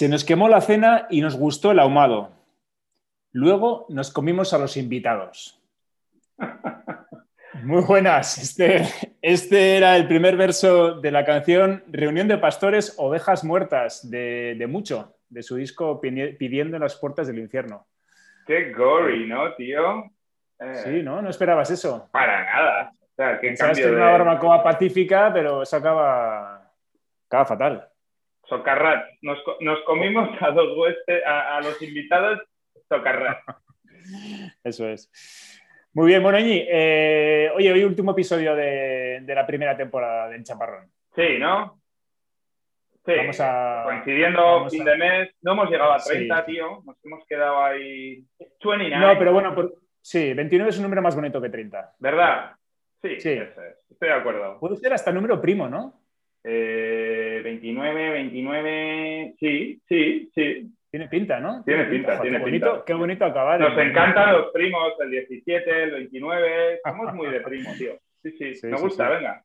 Se nos quemó la cena y nos gustó el ahumado. Luego nos comimos a los invitados. Muy buenas. Este, este, era el primer verso de la canción Reunión de Pastores, Ovejas Muertas, de, Mucho, de su disco Pidiendo en las Puertas del Infierno. Qué gory, ¿no, tío? Eh, sí, ¿no? No esperabas eso. Para nada. O sea, que una barbacoa pacífica, pero eso acaba, acaba fatal. Socarrat. Nos, comimos a los, a, los invitados Socarrat. Eso es. Muy bien, bueno, eh, oye, hoy último episodio de, la primera temporada de Chaparrón. Sí, ¿no? Sí, coincidiendo fin de mes. No hemos llegado a 30, tío. Nos hemos quedado ahí. 29. No, pero bueno, sí, 29 es un número más bonito que 30. ¿Verdad? Sí, sí. estoy de acuerdo. Puede ser hasta número primo, ¿no? Eh, 29, 29, sí, sí, sí. Tiene pinta, ¿no? Tiene pinta, tiene qué pinta. Bonito, qué bonito acabar. Nos encantan los primos, el 17, el 29. Somos muy de primo, tío. Sí, sí, me gusta, venga.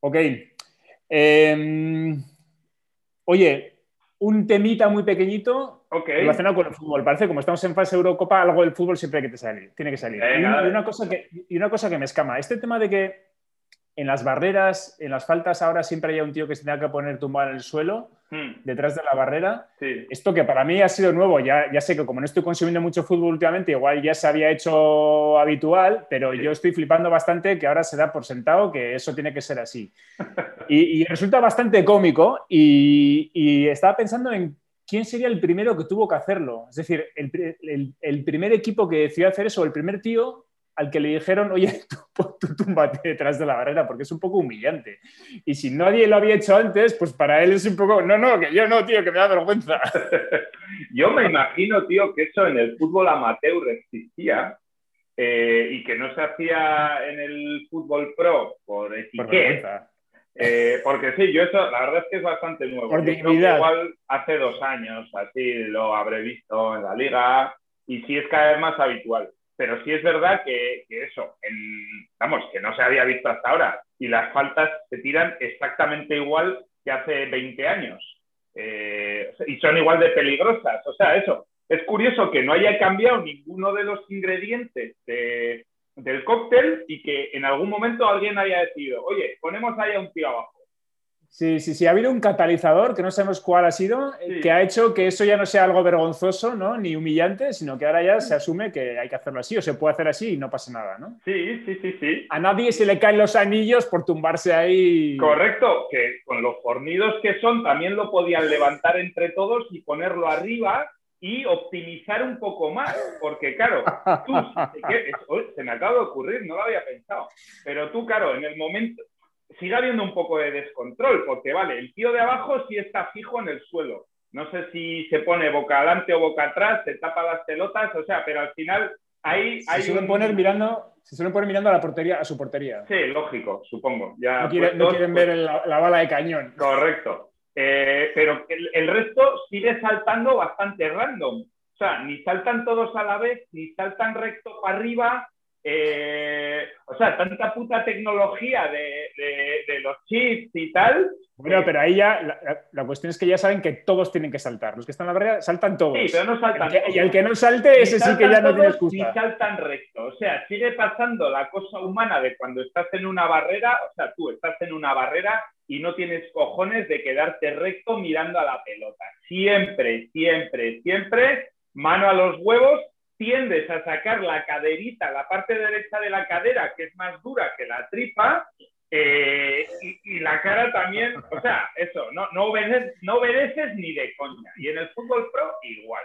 Ok. Em, oye, un temita muy pequeñito relacionado con el fútbol. Parece como estamos en fase Eurocopa, algo del fútbol siempre hay que te salir, tiene que salir. y, una, cosa que, y una cosa que me escama, este tema de que en las barreras, en las faltas, ahora siempre hay un tío que se tenga que poner tumbado en el suelo, hmm. detrás de la barrera. Esto que para mí ha sido nuevo, ya, ya sé que como no estoy consumiendo mucho fútbol últimamente, igual ya se había hecho habitual, pero yo estoy flipando bastante que ahora se da por sentado que eso tiene que ser así. y, resulta bastante cómico y, estaba pensando en quién sería el primero que tuvo que hacerlo. Es decir, el, el primer equipo que decidió hacer eso, el primer tío al que le dijeron, oye, tú, tú túmbate detrás de la barrera, porque es un poco humillante. Y si nadie lo había hecho antes, pues para él es un poco, no, no, que yo no, tío, que me da vergüenza. yo me imagino, tío, que eso en el fútbol amateur existía eh, y que no se hacía en el fútbol pro por etiqueta. Eh, porque sí, yo eso, la verdad es que es bastante nuevo. Por igual hace dos años, así lo habré visto en la liga y sí es cada vez más habitual pero sí es verdad que, eso, vamos, que no se había visto hasta ahora y las faltas se tiran exactamente igual que hace 20 años eh, y son igual de peligrosas. O sea, eso, es curioso que no haya cambiado ninguno de los ingredientes del cóctel y que en algún momento alguien haya decidido, oye, ponemos ahí a un tío abajo. Sí, sí, sí. Ha habido un catalizador que no sabemos cuál ha sido, eh, que ha hecho que eso ya no sea algo vergonzoso, ¿no? Ni humillante, sino que ahora ya se asume que hay que hacerlo así o se puede hacer así y no pasa nada, ¿no? Sí, sí, sí, sí. A nadie se le caen los anillos por tumbarse ahí. Correcto, que con los fornidos que son también lo podían levantar entre todos y ponerlo arriba y optimizar un poco más, porque claro, tú, se me acaba de ocurrir, no lo había pensado, pero tú, claro, en el momento, sigue habiendo un poco de descontrol, porque vale, el tío de abajo sí está fijo en el suelo. No sé si se pone boca adelante o boca atrás, se tapa las pelotas, o sea, pero al final ahí se suelen poner mirando, se suelen poner mirando a la portería, a su portería. Sí, lógico, supongo. Ya no, quieren ver la, bala de cañón. Correcto. Eh, pero el, resto sigue saltando bastante random. O sea, ni saltan todos a la vez, ni saltan recto para arriba, eh, o sea, tanta puta tecnología de, los chips y tal. Bueno, pero ahí ya la, cuestión es que ya saben que todos tienen que saltar. Los que están en la barrera saltan todos. Sí, pero no saltan. y el que no salte, ese sí que ya no tiene excusa. Ni saltan recto. O sea, sigue pasando la cosa humana de cuando estás en una barrera, o sea, tú estás en una barrera y no tienes cojones de quedarte recto mirando a la pelota. Siempre, siempre, siempre, mano a los huevos tiendes a sacar la caderita, la parte derecha de la cadera, que es más dura que la tripa, eh, y, la cara también, o sea, eso, no, no, obedeces, no obedeces ni de coña. Y en el fútbol pro, igual.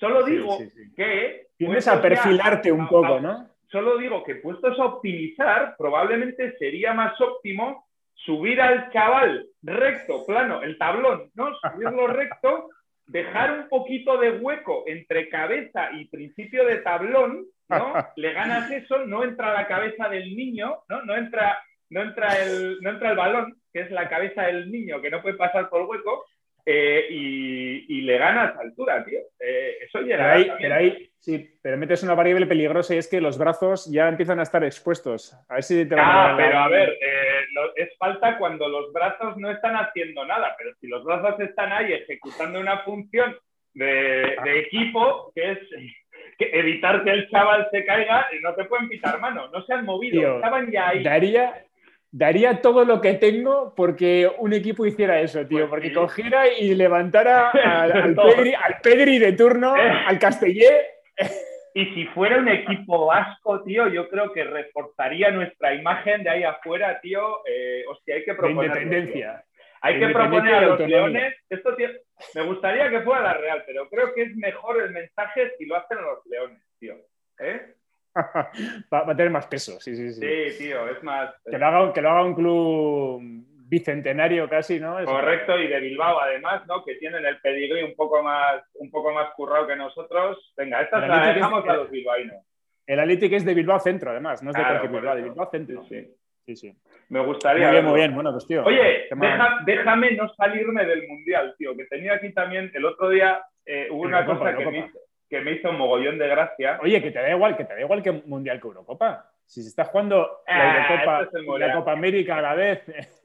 Solo digo que... Tienes a perfilarte un poco, ¿no? Solo digo que puestos a optimizar, probablemente sería más óptimo subir al chaval recto, plano, el tablón, ¿no? Subirlo recto dejar un poquito de hueco entre cabeza y principio de tablón, ¿no? Le ganas eso, no entra la cabeza del niño, ¿no? No entra, no entra, el, no entra el balón, que es la cabeza del niño que no puede pasar por hueco, eh, y, le ganas altura, tío. Eh, eso llega. Pero ahí, sí, pero metes una variable peligrosa y es que los brazos ya empiezan a estar expuestos. A ver si te Ah, pero a ver, eh, es falta cuando los brazos no están haciendo nada, pero si los brazos están ahí ejecutando una función de, equipo, que es evitar que el chaval se caiga, y no te pueden pitar mano, no se han movido, estaban ya ahí. Daría, daría todo lo que tengo porque un equipo hiciera eso, tío, pues porque cogiera y levantara al, Pedri, de turno, eh. al Castellé. Y si fuera un equipo vasco, tío, yo creo que reforzaría nuestra imagen de ahí afuera, tío. Eh, hostia, hay que proponer. independencia. Hay que proponer a los leones. Esto, me gustaría que fuera la Real, pero creo que es mejor el mensaje si lo hacen los leones, tío. ¿Eh? va, a tener más peso, sí, sí, sí. Sí, tío, es más. Que lo haga, que lo haga un club bicentenario casi, ¿no? Correcto, y de Bilbao además, ¿no? Que tienen el pedigrí un poco más, un poco más currado que nosotros. Venga, esta la dejamos a los bilbaínos. El Atlético es de Bilbao Centro, además, no es de claro, Bilbao, de Bilbao Centro. Sí, sí. sí, Me gustaría. Muy bien, muy bien. Bueno, pues tío. Oye, déjame no salirme del mundial, tío, que tenía aquí también el otro día eh, hubo una cosa que me, hizo, que me hizo un mogollón de gracia. Oye, que te da igual, que te da igual que mundial que Eurocopa. Si se está jugando la ah, Eurocopa y la Copa América a la vez.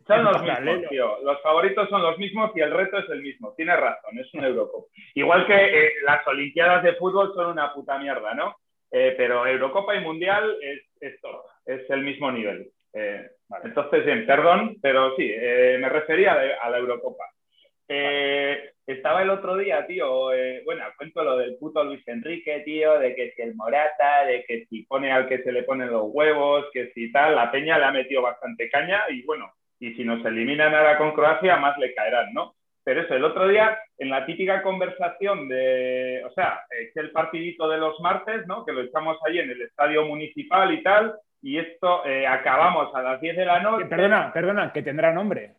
Son los mismos, tío. Los favoritos son los mismos y el reto es el mismo. Tienes razón, es un Eurocopa. Igual que eh, las Olimpiadas de fútbol son una puta mierda, ¿no? Eh, pero Eurocopa y Mundial es, todo, es el mismo nivel. Eh, entonces, bien, perdón, pero sí, me refería a la Eurocopa. Estaba el otro día, tío, eh, bueno, cuento lo del puto Luis Enrique, tío, de que si el Morata, de que si pone al que se le ponen los huevos, que si tal, la peña le ha metido bastante caña y bueno, y si nos eliminan ahora con Croacia, más le caerán, ¿no? Pero eso, el otro día, en la típica conversación de, o sea, es el partidito de los martes, ¿no? Que lo echamos ahí en el estadio municipal y tal, y esto eh, acabamos a las 10 de la noche. Perdona, perdona, que tendrá nombre.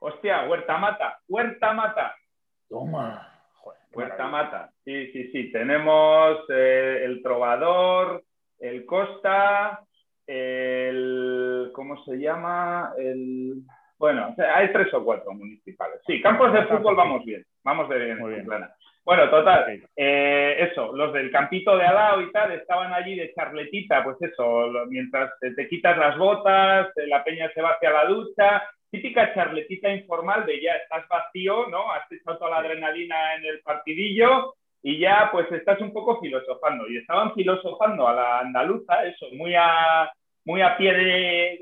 Hostia, Huerta Mata, Huerta Mata. Toma. Huerta Mata. Sí, sí, sí. Tenemos eh, el Trovador, el Costa, el. ¿Cómo se llama? El. Bueno, hay tres o cuatro municipales. Sí, campos de fútbol vamos bien. Vamos de bien. Muy bien. Bueno, total, eh, eso, los del campito de al y tal estaban allí de charletita, pues eso, mientras te quitas las botas, la peña se va hacia la ducha típica charletita informal de ya estás vacío, ¿no? Has echado toda la adrenalina en el partidillo y ya pues estás un poco filosofando. Y estaban filosofando a la andaluza, eso, muy a, muy a pie de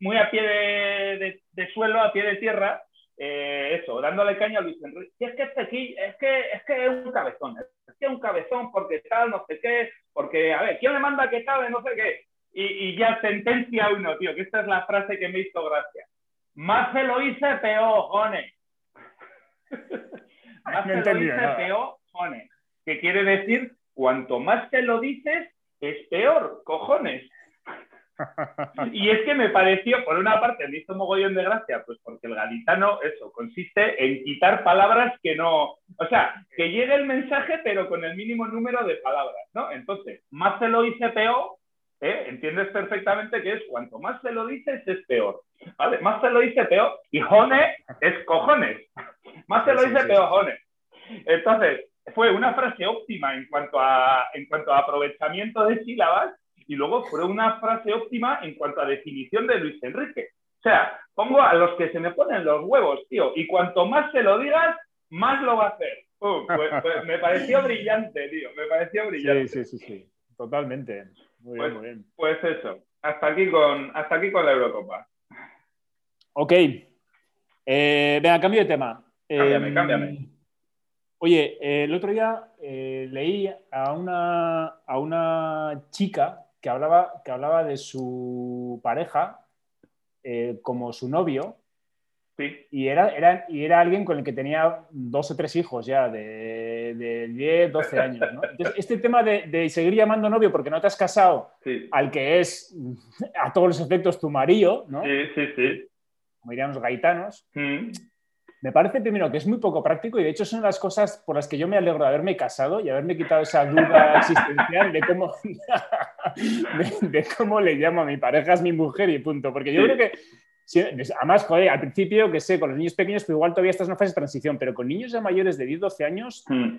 muy a pie de, suelo, a pie de tierra, eh, eso, dándole caña a Luis Enrique. Y es que este aquí, es que, es que es un cabezón, es que es un cabezón porque tal, no sé qué, porque, a ver, ¿quién me manda que tal, no sé qué? Y, y ya sentencia uno, tío, que esta es la frase que me hizo gracia más se lo hice, peor, jones. más se lo hice, peor, jones. ¿Qué quiere decir? Cuanto más te lo dices, es peor, cojones. y es que me pareció, por una parte, me hizo mogollón de gracia, pues porque el gaditano, eso, consiste en quitar palabras que no. O sea, que llegue el mensaje, pero con el mínimo número de palabras, ¿no? Entonces, más se lo hice peor, ¿eh? entiendes perfectamente que es cuanto más se lo dices, es peor. ¿vale? Más se lo dice peor. Y jone es cojones. Más se lo dice peor, jone. Entonces, fue una frase óptima en cuanto, a, en cuanto a aprovechamiento de sílabas y luego fue una frase óptima en cuanto a definición de Luis Enrique. O sea, pongo a los que se me ponen los huevos, tío, y cuanto más se lo digas, más lo va a hacer. Uh, pues, pues, me pareció brillante, tío, me pareció brillante. Sí, sí, sí, sí. totalmente. Muy pues, bien, muy bien. Pues eso, hasta aquí con, hasta aquí con la Eurocopa. Ok. Eh, venga, cambio de tema. Cámbiame, em, cámbiame. Oye, el otro día eh, leí a una, a una chica que hablaba, que hablaba de su pareja eh, como su novio. Sí. Y era, era, y era alguien con el que tenía dos o tres hijos ya, de, de 10, 12 años. ¿no? Entonces, este tema de, de, seguir llamando novio porque no te has casado al que es a todos los efectos tu marido, ¿no? Sí, sí, sí como dirían los gaitanos. Mm. Me parece primero que es muy poco práctico y de hecho son las cosas por las que yo me alegro de haberme casado y haberme quitado esa duda existencial de cómo, de, cómo le llamo a mi pareja, es mi mujer y punto. Porque yo creo que, además, joder, al principio, que sé, con los niños pequeños, pues igual todavía estás en una fase de transición, pero con niños ya mayores de 10, 12 años, mm.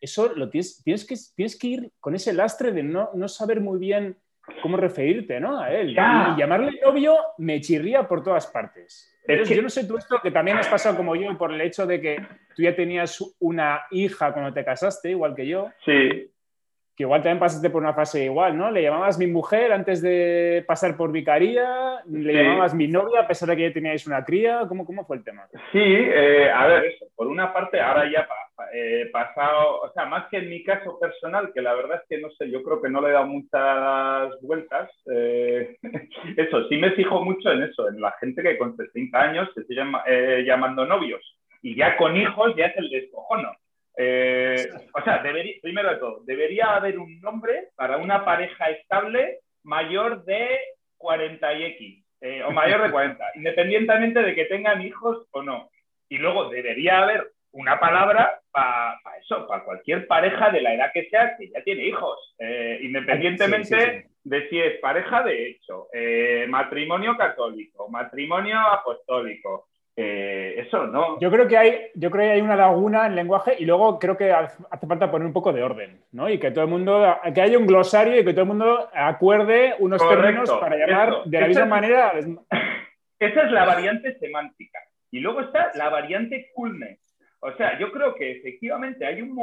eso lo tienes, tienes, que, tienes que ir con ese lastre de no, no saber muy bien cómo referirte ¿no? a él. Y llamarle novio me chirría por todas partes. Yo no sé tú esto, que también has pasado como yo por el hecho de que tú ya tenías una hija cuando te casaste, igual que yo. Sí que igual también pasaste por una fase igual, ¿no? Le llamabas mi mujer antes de pasar por vicaría, le llamabas mi novia a pesar de que ya teníais una cría, ¿cómo, cómo fue el tema? Sí, eh, a ver, eso, por una parte, ahora ya eh, pasado, o sea, más que en mi caso personal, que la verdad es que no sé, yo creo que no le he dado muchas vueltas, eh, eso, sí me fijo mucho en eso, en la gente que con 30 años se sigue llamando novios y ya con hijos ya es el descojono. Eh, o sea, primero de todo, debería haber un nombre para una pareja estable mayor de 40 y X, eh, o mayor de 40, independientemente de que tengan hijos o no. Y luego debería haber una palabra para eso, para cualquier pareja de la edad que sea que ya tiene hijos, eh, independientemente de si es pareja de hecho, matrimonio católico, matrimonio apostólico, eh, eso no. Yo creo que hay, yo creo que hay una laguna en lenguaje y luego creo que hace falta poner un poco de orden, ¿no? Y que todo el mundo, que haya un glosario y que todo el mundo acuerde unos términos para llamar de la misma manera. Esa es la variante semántica. Y luego está la variante coolness. O sea, yo creo que efectivamente hay un,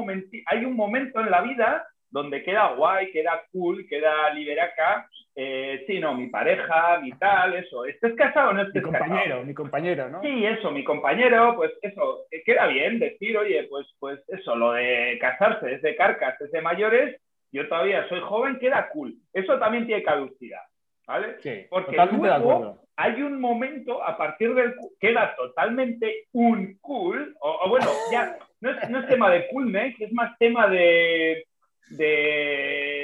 hay un momento en la vida donde queda guay, queda cool, queda liberaca. Eh, sí, no, mi pareja, mi tal, eso. ¿Estés casado o no estés mi compañero, Mi compañero, ¿no? Sí, eso, mi compañero, pues eso, eh, queda bien decir, oye, pues, pues eso, lo de casarse es de carcas, es de mayores, yo todavía soy joven, queda cool. Eso también tiene caducidad, ¿vale? Sí, Porque luego hay un momento a partir del queda totalmente un cool, o, bueno, ya no es, no es tema de coolness, es más tema de de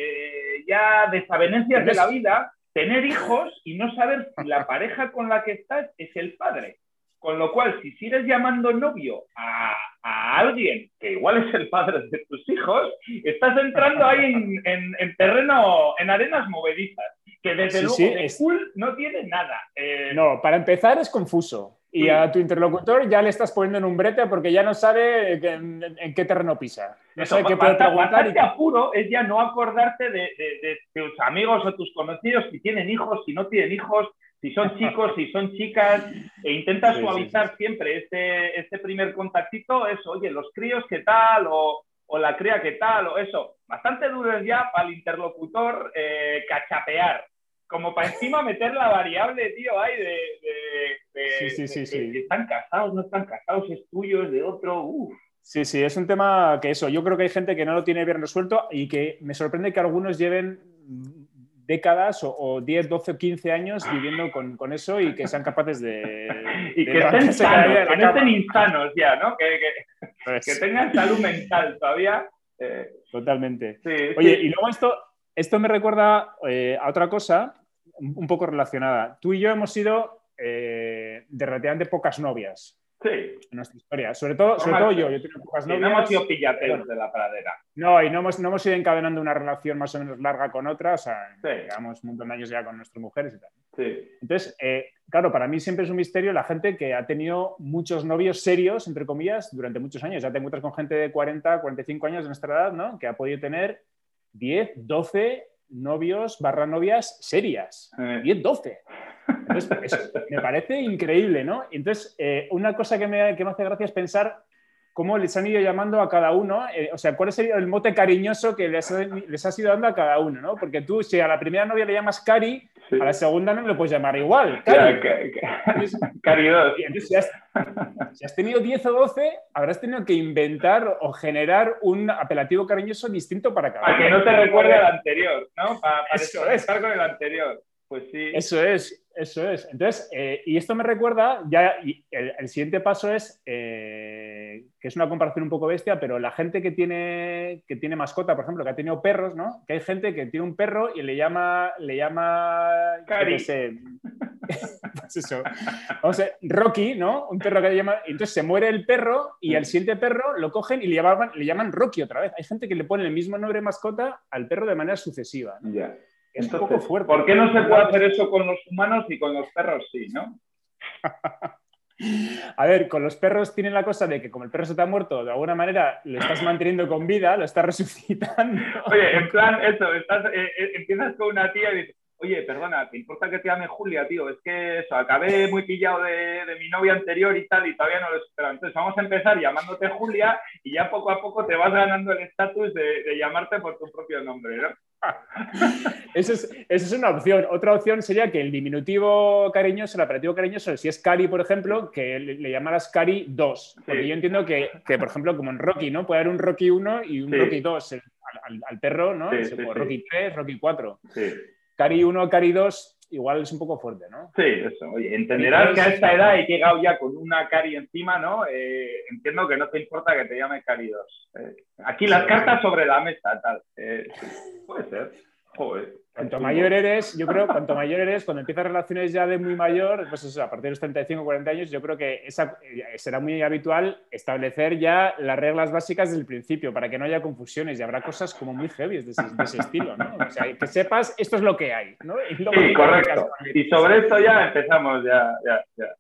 ya desavenencias de la vida, tener hijos y no saber si la pareja con la que estás es el padre. Con lo cual, si sigues llamando novio a, alguien que igual es el padre de tus hijos, estás entrando ahí en, terreno, en arenas movedizas, que desde luego de cool no tiene nada. Eh, no, para empezar es confuso. Y a tu interlocutor ya le estás poniendo en un brete porque ya no sabe en, qué terreno pisa. No sabe qué puede preguntar. Y... apuro es ya no acordarte de, tus amigos o tus conocidos si tienen hijos, si no tienen hijos, si son chicos, si son chicas, e intenta suavizar siempre este, este primer contactito, eso, oye, los críos, ¿qué tal? O, la cría, ¿qué tal? O eso. Bastante duro es ya para el interlocutor eh, cachapear como para encima meter la variable, tío, ahí de, sí, sí, sí, sí. están casados, no están casados, es tuyo, es de otro, uff. Sí, sí, es un tema que eso, yo creo que hay gente que no lo tiene bien resuelto y que me sorprende que algunos lleven décadas o, 10, 12, 15 años viviendo con, con, eso y que sean capaces de... y que estén sanos, que no estén insanos ya, ¿no? Que, que, pues. tengan salud mental todavía. Eh. Totalmente. Oye, y luego esto, esto me recuerda eh, a otra cosa un poco relacionada. Tú y yo hemos sido eh, de relativamente pocas novias. Sí. En nuestra historia. Sobre todo, sobre todo yo. Yo tengo pocas novias. no hemos sido pillateros de la pradera. No, y no hemos, no hemos ido encadenando una relación más o menos larga con otra. O sea, llevamos un montón de años ya con nuestras mujeres y tal. Sí. Entonces, eh, claro, para mí siempre es un misterio la gente que ha tenido muchos novios serios, entre comillas, durante muchos años. Ya te encuentras con gente de 40, 45 años de nuestra edad, ¿no? Que ha podido tener 10, 12 novios barra novias serias. 10, 12. Entonces, me parece increíble, ¿no? Entonces, eh, una cosa que me, que me hace gracia es pensar cómo les han ido llamando a cada uno, eh, o sea, cuál es el mote cariñoso que les, les, has ido dando a cada uno, ¿no? Porque tú, si a la primera novia le llamas Cari, a la segunda no le puedes llamar igual. Cari. Cari 2. si has, si has, tenido 10 o 12, habrás tenido que inventar o generar un apelativo cariñoso distinto para cada uno. Para que no te recuerde al anterior, ¿no? Para, para estar con el anterior. Pues sí. Eso es, eso es. Entonces, eh, y esto me recuerda, ya el, siguiente paso es, eh, que es una comparación un poco bestia, pero la gente que tiene, que tiene mascota, por ejemplo, que ha tenido perros, ¿no? Que hay gente que tiene un perro y le llama, le llama, Cari. pues eso. Vamos a ver, Rocky, ¿no? Un perro que le llama, y entonces se muere el perro y al siguiente perro lo cogen y le llaman, le llaman Rocky otra vez. Hay gente que le pone el mismo nombre mascota al perro de manera sucesiva. Ya. Es un poco fuerte. ¿Por qué no se puede hacer eso con los humanos y con los perros sí, no? A ver, con los perros tienen la cosa de que como el perro se te ha muerto, de alguna manera lo estás manteniendo con vida, lo estás resucitando. Oye, en plan, eso, estás, eh, eh, empiezas con una tía y dices, oye, perdona, ¿te importa que te llame Julia, tío? Es que eso, acabé muy pillado de, mi novia anterior y tal, y todavía no lo espero. Entonces vamos a empezar llamándote Julia y ya poco a poco te vas ganando el estatus de, llamarte por tu propio nombre, ¿no? Esa es, es, una opción. Otra opción sería que el diminutivo cariñoso, el apelativo cariñoso, si es Cari, por ejemplo, que le, llamaras Cari 2. Porque yo entiendo que, que, por ejemplo, como en Rocky, ¿no? Puede haber un Rocky 1 y un Rocky 2 al, perro, ¿no? Rocky 3, Rocky 4. Cari 1, Cari 2 igual es un poco fuerte, ¿no? Sí, eso. Oye, entenderás que a esta edad he llegado ya con una Cari encima, ¿no? Eh, entiendo que no te importa que te llame Cari 2. Eh, aquí las cartas sobre la mesa, tal. Eh, puede ser. Joder. Cuanto mayor eres, yo creo, cuanto mayor eres, cuando empiezas relaciones ya de muy mayor, pues eso, a partir de los 35 o 40 años, yo creo que esa, eh, será muy habitual establecer ya las reglas básicas desde el principio para que no haya confusiones y habrá cosas como muy heavy de ese, estilo, ¿no? O sea, que sepas, esto es lo que hay, ¿no? sí, correcto. Y sobre esto ya empezamos, ya, ya, ya.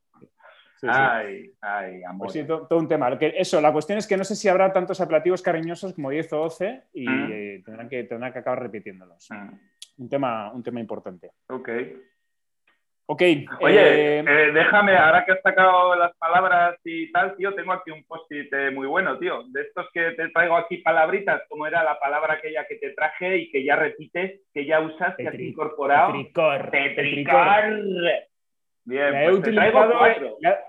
ay, ay, amor. Pues sí, todo, un tema. eso, la cuestión es que no sé si habrá tantos apelativos cariñosos como 10 o 12 y mm. eh, tendrán, que, tendrán que acabar repitiéndolos. Mm un tema, un tema importante. Ok. Ok. Oye, eh, eh, déjame, ahora que has sacado las palabras y tal, tío, tengo aquí un post-it eh, muy bueno, tío. De estos que te traigo aquí palabritas, como era la palabra aquella que te traje y que ya repites, que ya usas, que has incorporado. Petricor. Petricor. Bien, pues te traigo cuatro. La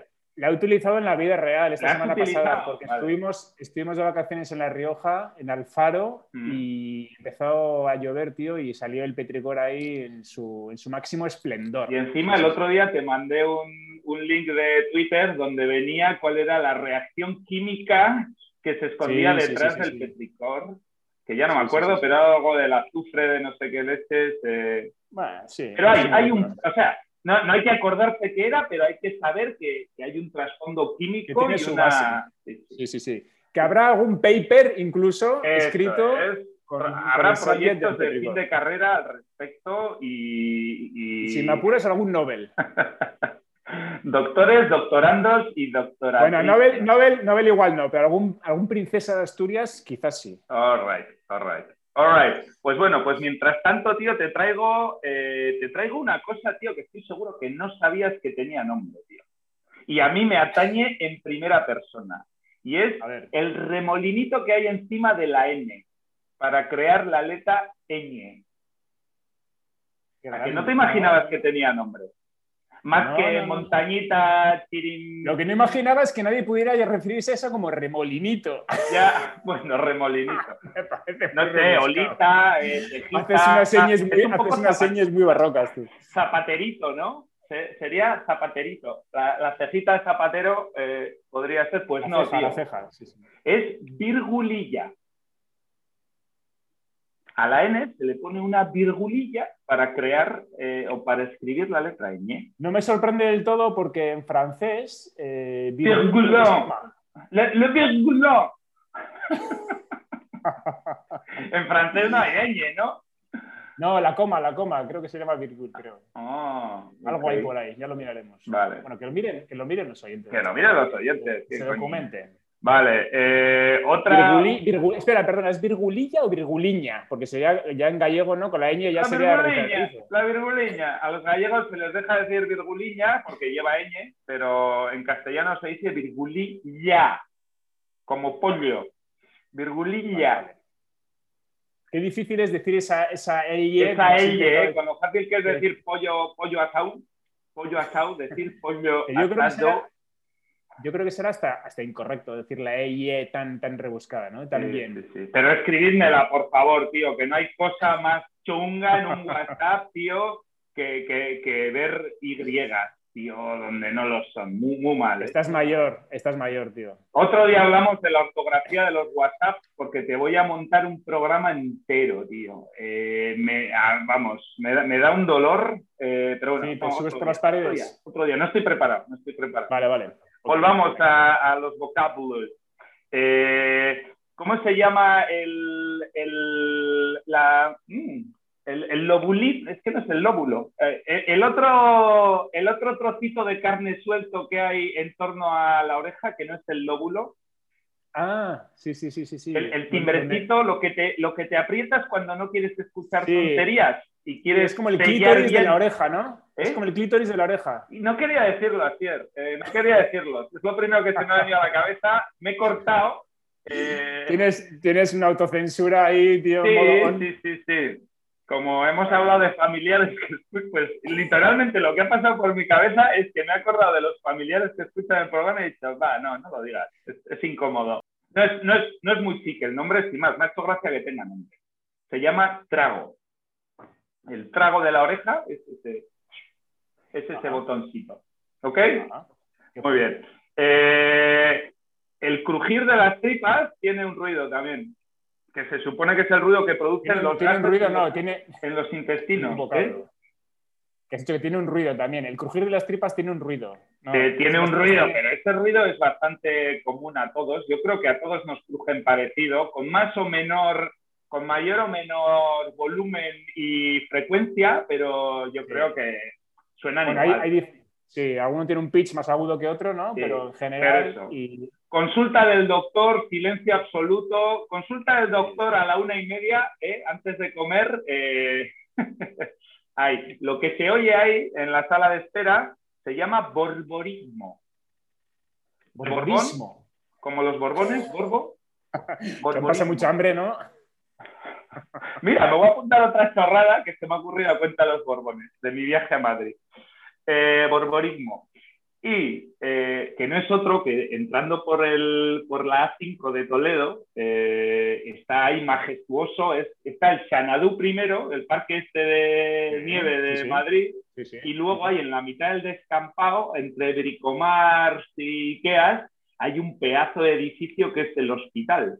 he utilizado en la vida real esta semana pasada, porque estuvimos, estuvimos de vacaciones en La Rioja, en Alfaro, mm. y empezó a llover, tío, y salió el petricor ahí en su, en su máximo esplendor. Y encima el otro día te mandé un, un, link de Twitter donde venía cuál era la reacción química que se escondía detrás del petricor, que ya no me acuerdo, pero algo del azufre de no sé qué leches. Eh... Bueno, sí. Pero hay, hay un, o sea, no, no hay que acordarse qué era, pero hay que saber que, que hay un trasfondo químico. Que tiene su base. Sí, sí, sí. Que habrá algún paper incluso escrito. Con, habrá proyectos de fin de carrera al respecto y, Si me apuras, algún Nobel. Doctores, doctorandos y doctorandos. Bueno, Nobel, Nobel, Nobel igual no, pero algún, algún princesa de Asturias quizás sí. All right, all right. All Pues bueno, pues mientras tanto, tío, te traigo, eh, te traigo una cosa, tío, que estoy seguro que no sabías que tenía nombre, tío. Y a mí me atañe en primera persona. Y es el remolinito que hay encima de la N para crear la letra ñ. ¿A que no te imaginabas que tenía nombre? Más que montañita, chirim... Lo que no imaginaba es que nadie pudiera referirse a eso como remolinito. Ya, bueno, remolinito. no sé, olita, eh, Haces unas señas, muy, unas señas muy barrocas tú. Zapaterito, ¿no? Sería zapaterito. La, cejita de zapatero eh, podría ser, pues no, La ceja, sí, sí. Es virgulilla a la N se le pone una virgulilla para crear eh, o para escribir la letra ñ. No me sorprende del todo porque en francés... Eh, virgulón. Le, le virgulón. en francés no hay ñ, ¿no? No, la coma, la coma, creo que se llama virgul, creo. Ah, Algo ahí por ahí, ya lo miraremos. Vale. Bueno, que lo miren, que lo miren los oyentes. Que lo miren los oyentes. se lo comenten. Vale, eh, otra. espera, perdona, ¿es virgulilla o virguliña? Porque sería ya en gallego, ¿no? Con la ñ ya la sería. Virguliña, la virguliña. A los gallegos se les deja decir virguliña porque lleva ñ, pero en castellano se dice virgulilla, como pollo. Virgulilla. Qué difícil es decir esa, esa ey. Esa ¿eh? Con lo fácil que es decir pollo, pollo asado, pollo asado, decir pollo asado yo creo que será hasta, hasta incorrecto decir la E tan, tan rebuscada, ¿no? También. Pero escribidmela, por favor, tío, que no hay cosa más chunga en un WhatsApp, tío, que, que, ver Y, tío, donde no lo son. Muy, muy mal. ¿eh? Estás mayor, estás mayor, tío. Otro día hablamos de la ortografía de los WhatsApp porque te voy a montar un programa entero, tío. Eh, me, ah, vamos, me da, me da, un dolor, eh, pero bueno. Sí, te subes por las paredes. Otro día, no estoy preparado, no estoy preparado. Vale, vale. Volvamos a, los vocábulos. Eh, ¿Cómo se llama el, el, la, mm, El, lobulito, es que no es el lóbulo. Eh, eh, el, otro, el otro trocito de carne suelto que hay en torno a la oreja, que no es el lóbulo. Ah, sí, sí, sí, sí. sí. El, timbrecito, lo que, te, lo que te aprietas cuando no quieres escuchar tonterías y quieres. Es como el clítoris de la oreja, ¿no? Es ¿Eh? como el clítoris de la oreja. no quería decirlo, Asier. no quería decirlo. Es lo primero que se me ha venido a la cabeza. Me he cortado. ¿Tienes, tienes una autocensura ahí, tío. Sí, sí, sí, sí como hemos hablado de familiares pues literalmente lo que ha pasado por mi cabeza es que me he acordado de los familiares que escuchan el programa y he dicho, va, no, no lo digas, es, incómodo. No es, no, es, no es, muy chique, el nombre es sin más, me ha hecho gracia que tenga nombre. Se llama trago. El trago de la oreja es ese, es ese botoncito. ¿Ok? Muy bien. Eh, el crujir de las tripas tiene un ruido también que se supone que es el ruido que producen los tiene ruido, no, tiene en los intestinos. ¿eh? Que has dicho que tiene un ruido también. El crujir de las tripas tiene un ruido. tiene un ruido, pero ese ruido es bastante común a todos. Yo creo que a todos nos crujen parecido, con más o menor, con mayor o menor volumen y frecuencia, pero yo creo que suenan igual. sí, alguno tiene un pitch más agudo que otro, ¿no? pero en general. Consulta del doctor, silencio absoluto. Consulta del doctor a la una y media, ¿eh? antes de comer. Eh, lo que se oye ahí en la sala de espera se llama borborismo. ¿Borborismo? como los borbones, borbo. Que pasa mucha hambre, ¿no? Mira, me voy a apuntar otra chorrada que se me ha ocurrido a cuenta de los borbones, de mi viaje a Madrid. Eh, borborismo y eh, que no es otro que entrando por, el, por la A5 de Toledo, eh, está ahí majestuoso, es, está el Xanadu primero, el parque este de nieve de Madrid, y luego hay en la mitad del descampado, entre Bricomar y Ikeas, hay un pedazo de edificio que es el hospital.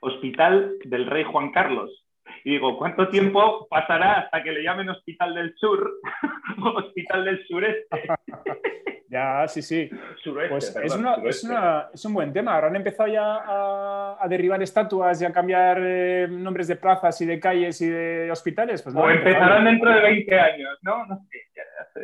Hospital del Rey Juan Carlos. Y digo, ¿cuánto tiempo pasará hasta que le llamen Hospital del Sur o Hospital del Sureste? ya, sí, sí. pues es, es, un buen tema. Ahora han empezado ya a, derribar estatuas y a cambiar eh, nombres de plazas y de calles y de hospitales. Pues o empezarán dentro de 20 años, ¿no? no sé,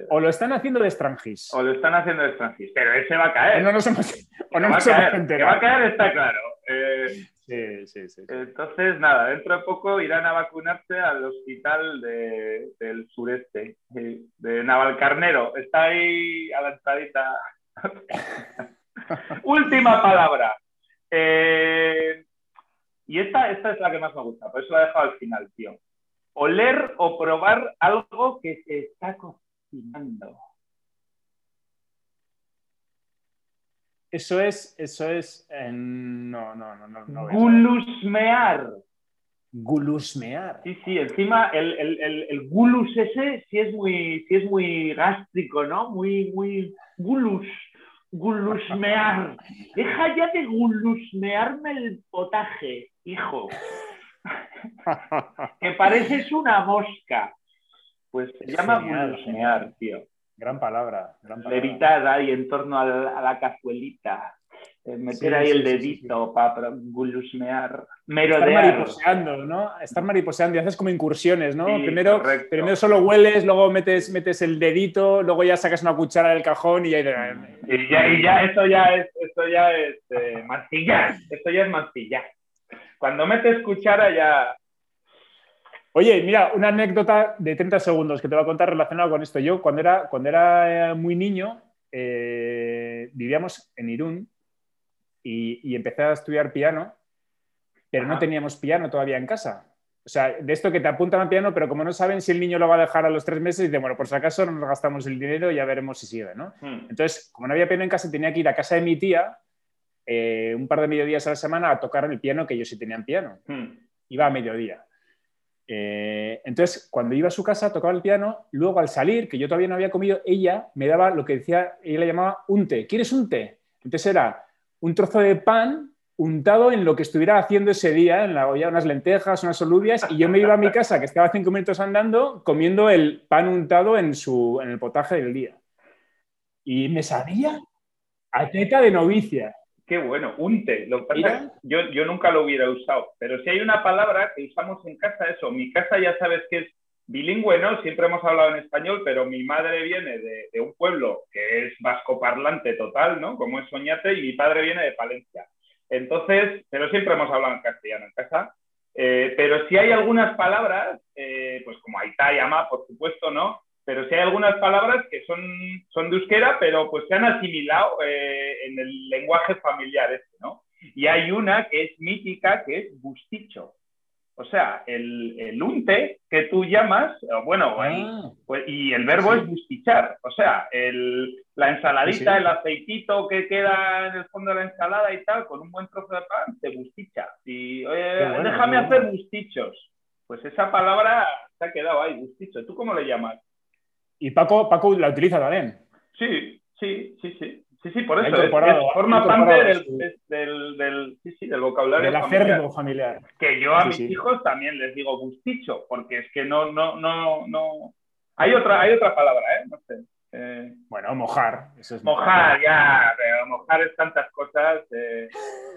o lo están haciendo de extranjis. O lo están haciendo de extranjis. Pero ese va a caer. O no nos hemos, o no va, a caer, que va a caer está claro. Eh, Sí, sí, sí, Entonces, nada, dentro de poco irán a vacunarse al hospital del sureste, de Navalcarnero. Está ahí a la entradita. Última palabra. Eh, y esta, esta es la que más me gusta, por eso la he dejado al final, tío. Oler o probar algo que se está cocinando. Eso es, eso es, no, no, no, no. Gulusmear. Gulusmear. Sí, sí, encima el, el, gulus ese sí es muy, sí es muy gástrico, ¿no? Muy, muy gulus. Gulusmear. Deja ya de gulusmearme el potaje, hijo. que pareces una mosca. Pues se llama gulusmear, tío. Gran palabra, gran palabra. Levitar ahí en torno a la, cazuelita. Eh, meter ahí el dedito para gulusmear, merodear. Estar mariposeando, ¿no? Estar mariposeando y haces como incursiones, ¿no? primero, primero solo hueles, luego metes, metes el dedito, luego ya sacas una cuchara del cajón y ya... Y ya, y ya esto ya es, esto ya es eh, esto ya es mancillar. Cuando metes cuchara ya, Oye, mira, una anécdota de 30 segundos que te voy a contar relacionado con esto. Yo, cuando era, cuando era eh, muy niño, eh, vivíamos en Irún y, empecé a estudiar piano, pero no teníamos piano todavía en casa. O sea, de esto que te apuntan al piano, pero como no saben si el niño lo va a dejar a los tres meses, dicen, bueno, por si acaso no nos gastamos el dinero y ya veremos si sigue, ¿no? Hmm. Entonces, como no había piano en casa, tenía que ir a casa de mi tía eh, un par de mediodías a la semana a tocar el piano, que ellos sí tenían piano. Hmm. Iba a mediodía. Eh, entonces, cuando iba a su casa, tocaba el piano, luego al salir, que yo todavía no había comido, ella me daba lo que decía, ella le llamaba un té. ¿Quieres un té? Entonces era un trozo de pan untado en lo que estuviera haciendo ese día, en la olla, unas lentejas, unas alubias, y yo me iba a mi casa, que estaba cinco minutos andando, comiendo el pan untado en, su, en el potaje del día. Y me sabía a teta de novicia. Qué bueno, unte. Lo yo, yo nunca lo hubiera usado, pero si hay una palabra que usamos en casa, eso, mi casa ya sabes que es bilingüe, ¿no? Siempre hemos hablado en español, pero mi madre viene de, un pueblo que es vasco parlante total, ¿no? Como es Soñate, y mi padre viene de Palencia. Entonces, pero siempre hemos hablado en castellano en casa. Eh, pero si hay algunas palabras, eh, pues como Aitá y Ama, por supuesto, ¿no? Pero si hay algunas palabras que son, son de euskera, pero pues se han asimilado eh, en el lenguaje familiar este, ¿no? Y hay una que es mítica, que es busticho. O sea, el, el unte que tú llamas, bueno, ah. pues, y el verbo es bustichar. O sea, el, la ensaladita, el aceitito que queda en el fondo de la ensalada y tal, con un buen trozo de pan, te busticha. Y, déjame hacer bustichos. Pues esa palabra se ha quedado ahí, busticho. ¿Tú cómo le llamas? Y Paco, Paco la utiliza también. Sí, sí, sí, sí. Sí, sí, por eso. forma parte del, del, sí, sí, del vocabulario del acervo familiar. Que yo a mis hijos también les digo gusticho, porque es que no, no, no, no. Hay otra, hay otra palabra, ¿eh? No sé. Eh, bueno, mojar. Eso es mojar, ya, pero mojar es tantas cosas. Eh.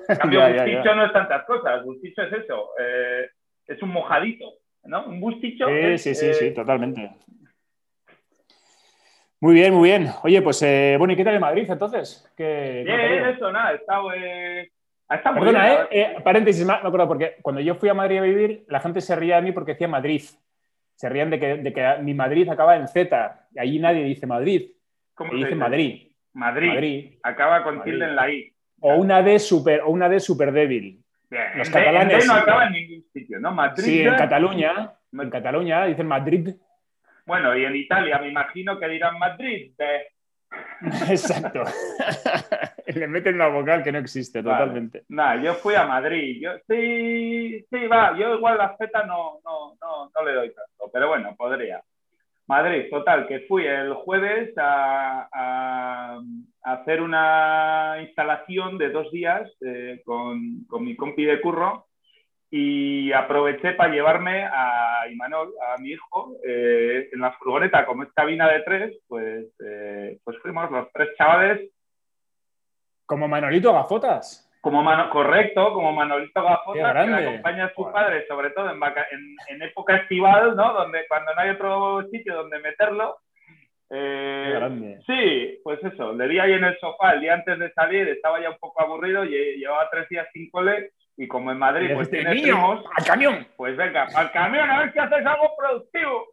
En cambio, gusticho no es tantas cosas. Gusticho es eso. Eh, es un mojadito, ¿no? Un gusticho. Sí, sí, sí, sí, totalmente. Muy bien, muy bien. Oye, pues eh, bueno, ¿y qué tal en Madrid entonces? ¿Qué, bien, eso, nada, estado... Eh... Perdona, ¿eh? ¿eh? Paréntesis, me acuerdo, porque cuando yo fui a Madrid a vivir, la gente se ría de mí porque decía Madrid. Se rían de que, de que mi Madrid acaba en Z. Y allí nadie dice Madrid. ¿Cómo se dice Madrid. Madrid. Acaba con tilde en la I. O una D super, o una D super débil. Bien. Los catalanes. no acaba en ningún sitio, ¿no? Madrid. Sí, en Cataluña. En Cataluña dicen Madrid. Bueno, y en Italia me imagino que dirán Madrid. Exacto. Le meten una vocal que no existe totalmente. Nada, yo fui a Madrid. Yo, sí, sí, va. Yo igual la Z no, no, no, no le doy tanto, pero bueno, podría. Madrid, total, que fui el jueves a, a, hacer una instalación de dos días eh, con, con mi compi de curro y aproveché para llevarme a Imanol, a mi hijo, eh, en la furgoneta, como es cabina de tres, pues, eh, pues fuimos los tres chavales. ¿Como Manolito Gafotas? Como correcto, como Manolito Gafotas, que acompaña a su padre, sobre todo en, en, época estival, ¿no? Donde, cuando no hay otro sitio donde meterlo. Eh, sí, pues eso, le vi ahí en el sofá el día antes de salir, estaba ya un poco aburrido, y llevaba tres días sin cole y como en Madrid pues primos, al camión. Pues venga, al camión a ver si haces algo productivo.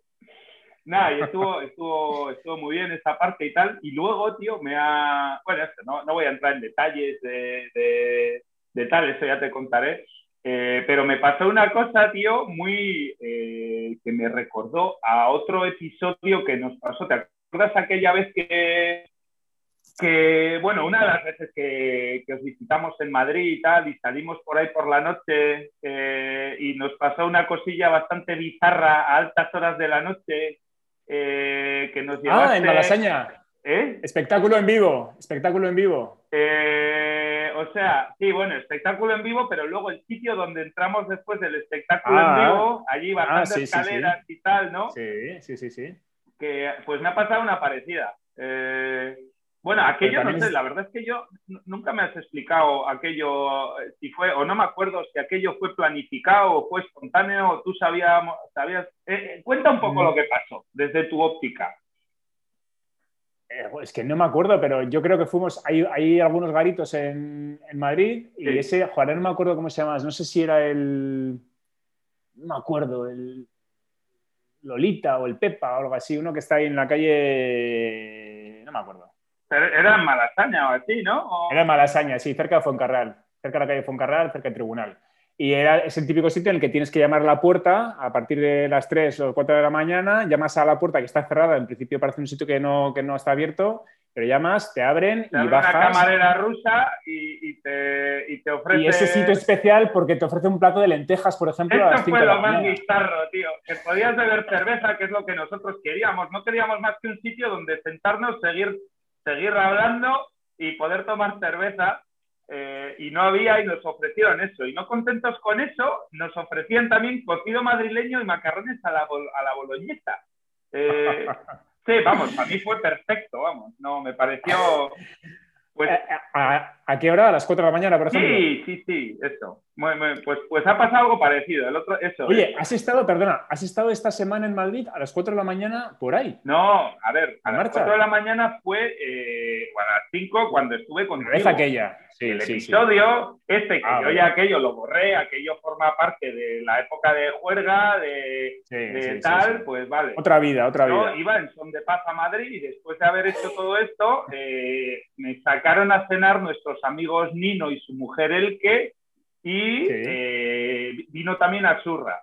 Nada, y estuvo, estuvo, estuvo muy bien esa parte y tal. Y luego, tío, me ha. Bueno, esto, no, no voy a entrar en detalles de, de, tal, eso ya te contaré. Eh, pero me pasó una cosa, tío, muy. Eh, que me recordó a otro episodio que nos pasó. ¿Te acuerdas aquella vez que que, bueno, una de las veces que, os visitamos en Madrid y tal, y salimos por ahí por la noche eh, y nos pasó una cosilla bastante bizarra a altas horas de la noche eh, que nos llevaste... Ah, en Malasaña. ¿Eh? Espectáculo en vivo, espectáculo en vivo. Eh, o sea, sí, bueno, espectáculo en vivo, pero luego el sitio donde entramos después del espectáculo en ah. vivo, allí bastante ah, escaleras y tal, ¿no? Sí, sí, sí, sí. Que pues me ha pasado una parecida. Eh, bueno, aquello no sé, la verdad es que yo nunca me has explicado aquello, eh, si fue, o no me acuerdo si aquello fue planificado o fue espontáneo, o tú sabías, sabías eh, eh, cuenta un poco mm. lo que pasó desde tu óptica. es que no me acuerdo, pero yo creo que fuimos, hay, hay algunos garitos en, en Madrid y ese, Juan, no me acuerdo cómo se llama, no sé si era el, no me acuerdo, el Lolita o el Pepa o algo así, uno que está ahí en la calle, no me acuerdo era en Malasaña o así, ¿no? Era en Malasaña, sí, cerca de Foncarral, cerca de la calle Foncarral, cerca del tribunal. Y era, es el típico sitio en el que tienes que llamar a la puerta a partir de las 3 o 4 de la mañana, llamas a la puerta que está cerrada, en principio parece un sitio que no, que no está abierto, pero llamas, te abren y bajas. una camarera rusa y, te, y, te, ofrece... Y ese sitio especial porque te ofrece un plato de lentejas, por ejemplo, Esto a las 5 fue lo más bizarro, tío. Que podías beber cerveza, que es lo que nosotros queríamos. No queríamos más que un sitio donde sentarnos, seguir seguir hablando y poder tomar cerveza. Eh, y no había y nos ofrecieron eso. Y no contentos con eso, nos ofrecían también cocido madrileño y macarrones a la, a la boloñesa. Eh, sí, vamos, a mí fue perfecto, vamos. No, me pareció... Pues... A, ¿A qué hora? ¿A las 4 de la mañana, por ejemplo? Sí, sí, sí, eso. Pues, pues ha pasado algo parecido. El otro, eso, Oye, ¿has estado, perdona, has estado esta semana en Madrid a las 4 de la mañana por ahí? No, a ver, a, las 4 de la mañana fue eh, a las 5 cuando estuve con Es aquella. Sí, el episodio, este que ah, yo ya aquello lo borré, aquello forma parte de la época de juerga, de, tal, pues vale. Otra vida, otra vida. Yo iba en son de paz a Madrid y después de haber hecho todo esto, eh, me sacaron a cenar nuestros amigos Nino y su mujer Elke y eh, vino también a Surra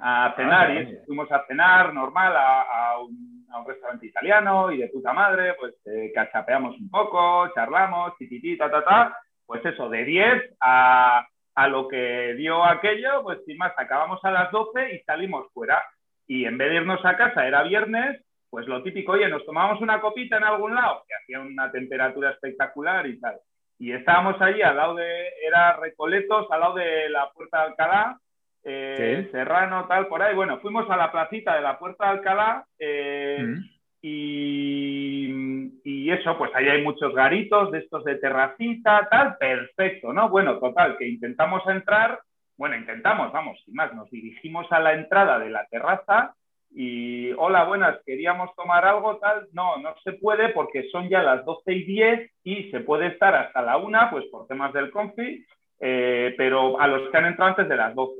a cenar ah, y fuimos a cenar normal a, un, restaurante italiano y de puta madre, pues eh, cachapeamos un poco, charlamos, tititi, ta, ta, ta, pues eso, de 10 a, a lo que dio aquello, pues sin más, acabamos a las 12 y salimos fuera. Y en vez de irnos a casa, era viernes, pues lo típico, oye, nos tomamos una copita en algún lado, que hacía una temperatura espectacular y tal. Y estábamos allí al lado de, era Recoletos, al lado de la Puerta de Alcalá, eh, Serrano, tal, por ahí. Bueno, fuimos a la placita de la Puerta de Alcalá eh, mm. y, y, eso, pues ahí hay muchos garitos de estos de terracita, tal, perfecto, ¿no? Bueno, total, que intentamos entrar, bueno, intentamos, vamos, sin más, nos dirigimos a la entrada de la terraza y hola, buenas, queríamos tomar algo, tal. No, no se puede porque son ya las 12 y 10 y se puede estar hasta la 1, pues por temas del confi, eh, pero a los que han entrado antes de las 12.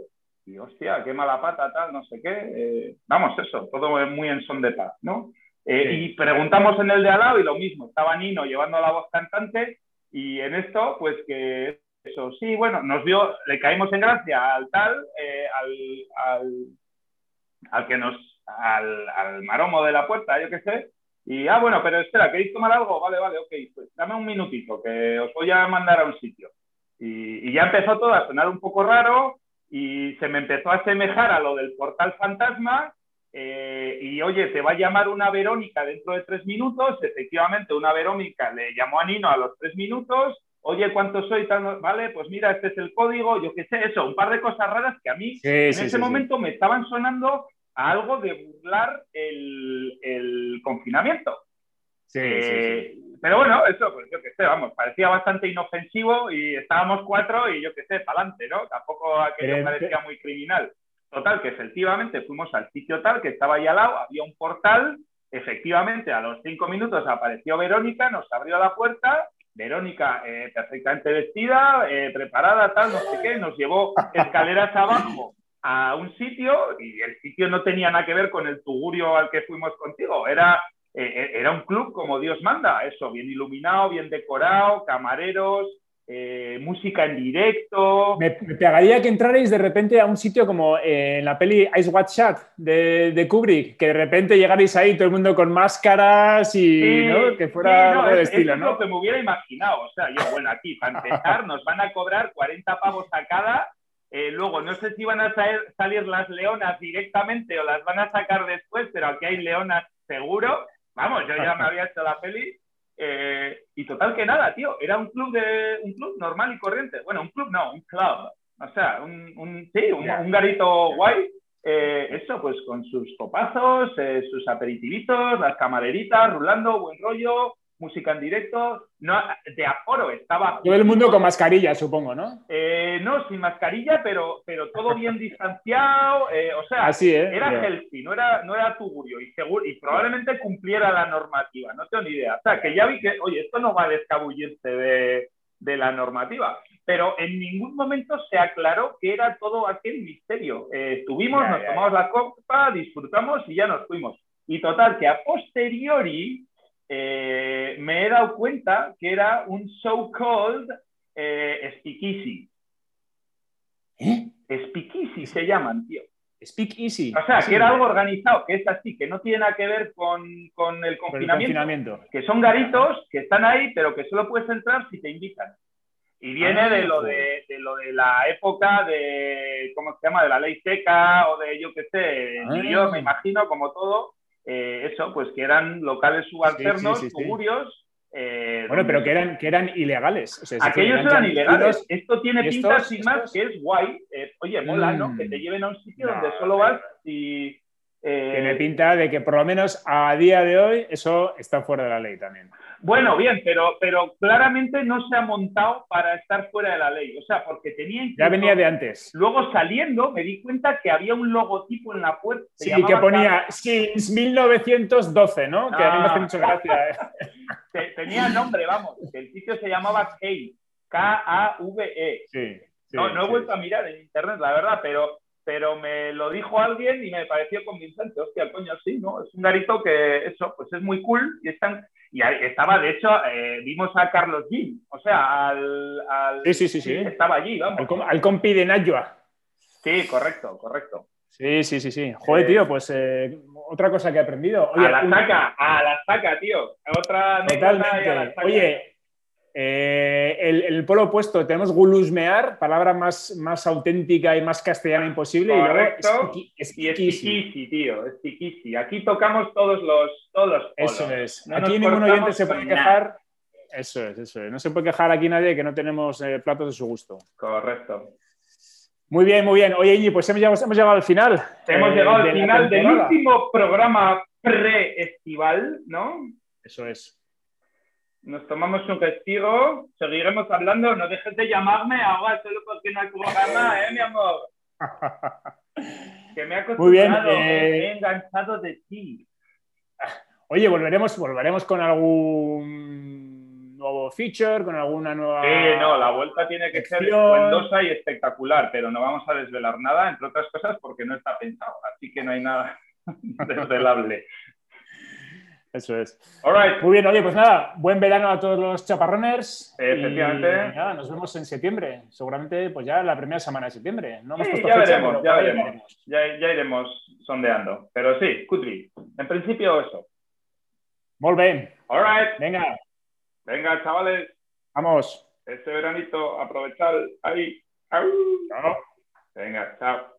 Y hostia, qué mala pata, tal, no sé qué. Eh, vamos, eso, todo muy en son de paz, ¿no? Eh, y preguntamos en el de al lado y lo mismo, estaba Nino llevando la voz cantante y en esto, pues que eso, sí, bueno, nos vio, le caímos en gracia al tal, al, al, que nos, al, al maromo de la puerta, yo qué sé, y, ah, bueno, pero espera, ¿queréis tomar algo? Vale, vale, ok, pues dame un minutito, que os voy a mandar a un sitio. Y, y, ya empezó todo a sonar un poco raro, y se me empezó a asemejar a lo del portal fantasma. Eh, y oye, te va a llamar una Verónica dentro de tres minutos. Efectivamente, una Verónica le llamó a Nino a los tres minutos. Oye, ¿cuánto soy? Vale, pues mira, este es el código. Yo qué sé, eso, un par de cosas raras que a mí en ese momento me estaban sonando a algo de burlar el, el confinamiento. Sí, eh, pero bueno, eso, pues yo qué sé, vamos, parecía bastante inofensivo y estábamos cuatro y yo qué sé, para adelante, ¿no? Tampoco aquello parecía muy criminal. Total, que efectivamente fuimos al sitio tal que estaba ahí al lado, había un portal, efectivamente a los cinco minutos apareció Verónica, nos abrió la puerta, Verónica eh, perfectamente vestida, eh, preparada, tal, no sé qué, nos llevó escaleras abajo a un sitio y el sitio no tenía nada que ver con el tugurio al que fuimos contigo, era eh, eh, era un club como Dios manda, eso, bien iluminado, bien decorado, camareros, eh, música en directo. Me, pegaría que entrarais de repente a un sitio como en la peli Ice Watch Shot de, Kubrick, que de repente llegarais ahí todo el mundo con máscaras y que fuera algo de estilo, ¿no? Es lo que me hubiera imaginado. O sea, yo, bueno, aquí para empezar nos van a cobrar 40 pavos a cada. Luego, no sé si van a salir las leonas directamente o las van a sacar después, pero aquí hay leonas seguro. Vamos, yo ya me había hecho la peli eh, y total que nada, tío, era un club de un club normal y corriente. Bueno, un club no, un club. O sea, un, un sí, un, garito guay. Eh, eso, pues con sus copazos, eh, sus aperitivitos, las camareritas, rulando, buen rollo, música en directo, no, de aforo estaba... Todo el mundo con mascarilla, supongo, ¿no? Eh, no, sin mascarilla, pero, pero todo bien distanciado, eh, o sea, era healthy, no era, no era tugurio y, seguro, y probablemente cumpliera la normativa, no tengo ni idea. O sea, que ya vi que, oye, esto no va a descabullirse de, de la normativa, pero en ningún momento se aclaró que era todo aquel misterio. Eh, estuvimos, nos tomamos la copa, disfrutamos y ya nos fuimos. Y total, que a posteriori eh, me he dado cuenta que era un so-called eh, speakeasy. ¿Eh? Speakeasy se llaman, tío. Speak Easy. O sea, que era algo organizado, que es así, que no tiene nada que ver con, con el, confinamiento, Que son garitos que están ahí, pero que solo puedes entrar si te invitan. Y viene ah, de, lo de, de, lo de la época de, ¿cómo se llama? De la ley seca o de, yo qué sé, yo me imagino, como todo, eh, eso, pues que eran locales subalternos, sí, eh, bueno, pero que eran, que eran ilegales. Aquellos eran, ilegales. Esto tiene pinta sin más que es guay. Eh, oye, mola, ¿no? Que te lleven a un sitio donde solo vas y. Tiene pinta de que por lo menos a día de hoy eso está fuera de la ley también. Bueno, bien, pero, pero claramente no se ha montado para estar fuera de la ley. O sea, porque tenía. Ya venía de antes. Luego saliendo me di cuenta que había un logotipo en la puerta. Sí, que ponía Since 1912, ¿no? Que a mí me hace mucha gracia. ¿eh? Tenía nombre, vamos. El sitio se llamaba Kave. K-A-V-E. Sí, no, no he vuelto a mirar en internet, la verdad, pero pero me lo dijo alguien y me pareció convincente. Hostia, coño, sí, ¿no? Es un garito que, eso, pues es muy cool y están... Y estaba, de hecho, eh, vimos a Carlos Jim, o sea, al, Sí, sí, sí, sí. Estaba allí, vamos. Al, compi de Najwa. Sí, correcto, correcto. Sí, sí, sí, sí. Joder, tío, pues eh, otra cosa que he aprendido. a la saca, a la saca, tío. Otra Totalmente. Oye, eh, el, polo opuesto, tenemos gulusmear, palabra más, más auténtica y más castellana imposible. Correcto. Y, es tío, es Aquí tocamos todos los, todos Eso es. aquí ningún oyente se puede quejar. Eso es, eso es. No se puede quejar aquí nadie que no tenemos eh, platos de su gusto. Correcto. Muy bien, muy bien. Oye, Iñi, pues hemos llegado, hemos llegado al final. Hemos llegado al eh, final del último programa pre-estival, ¿no? Eso es nos tomamos un testigo, seguiremos hablando, no dejes de llamarme ahora solo porque no hay programa, ¿eh, mi amor? que me ha acostumbrado, Muy bien, eh, he enganchado de ti. Oye, volveremos, volveremos con algún nuevo feature, con alguna nueva. Sí, no, la vuelta tiene que ser esplendorosa y espectacular, pero no vamos a desvelar nada, entre otras cosas, porque no está pensado, así que no hay nada desvelable. Eso es. Muy bien, oye, pues nada, buen verano a todos los chaparroners. Efectivamente. nos vemos en septiembre, seguramente pues ya la primera semana de septiembre. No hemos ya, veremos, ya, veremos, ya iremos sondeando. Pero sí, Kutri, en principio eso. Muy bien. All right. Venga. Venga, chavales. Vamos. Este veranito, aprovechar ahí. Chao. Venga, chao.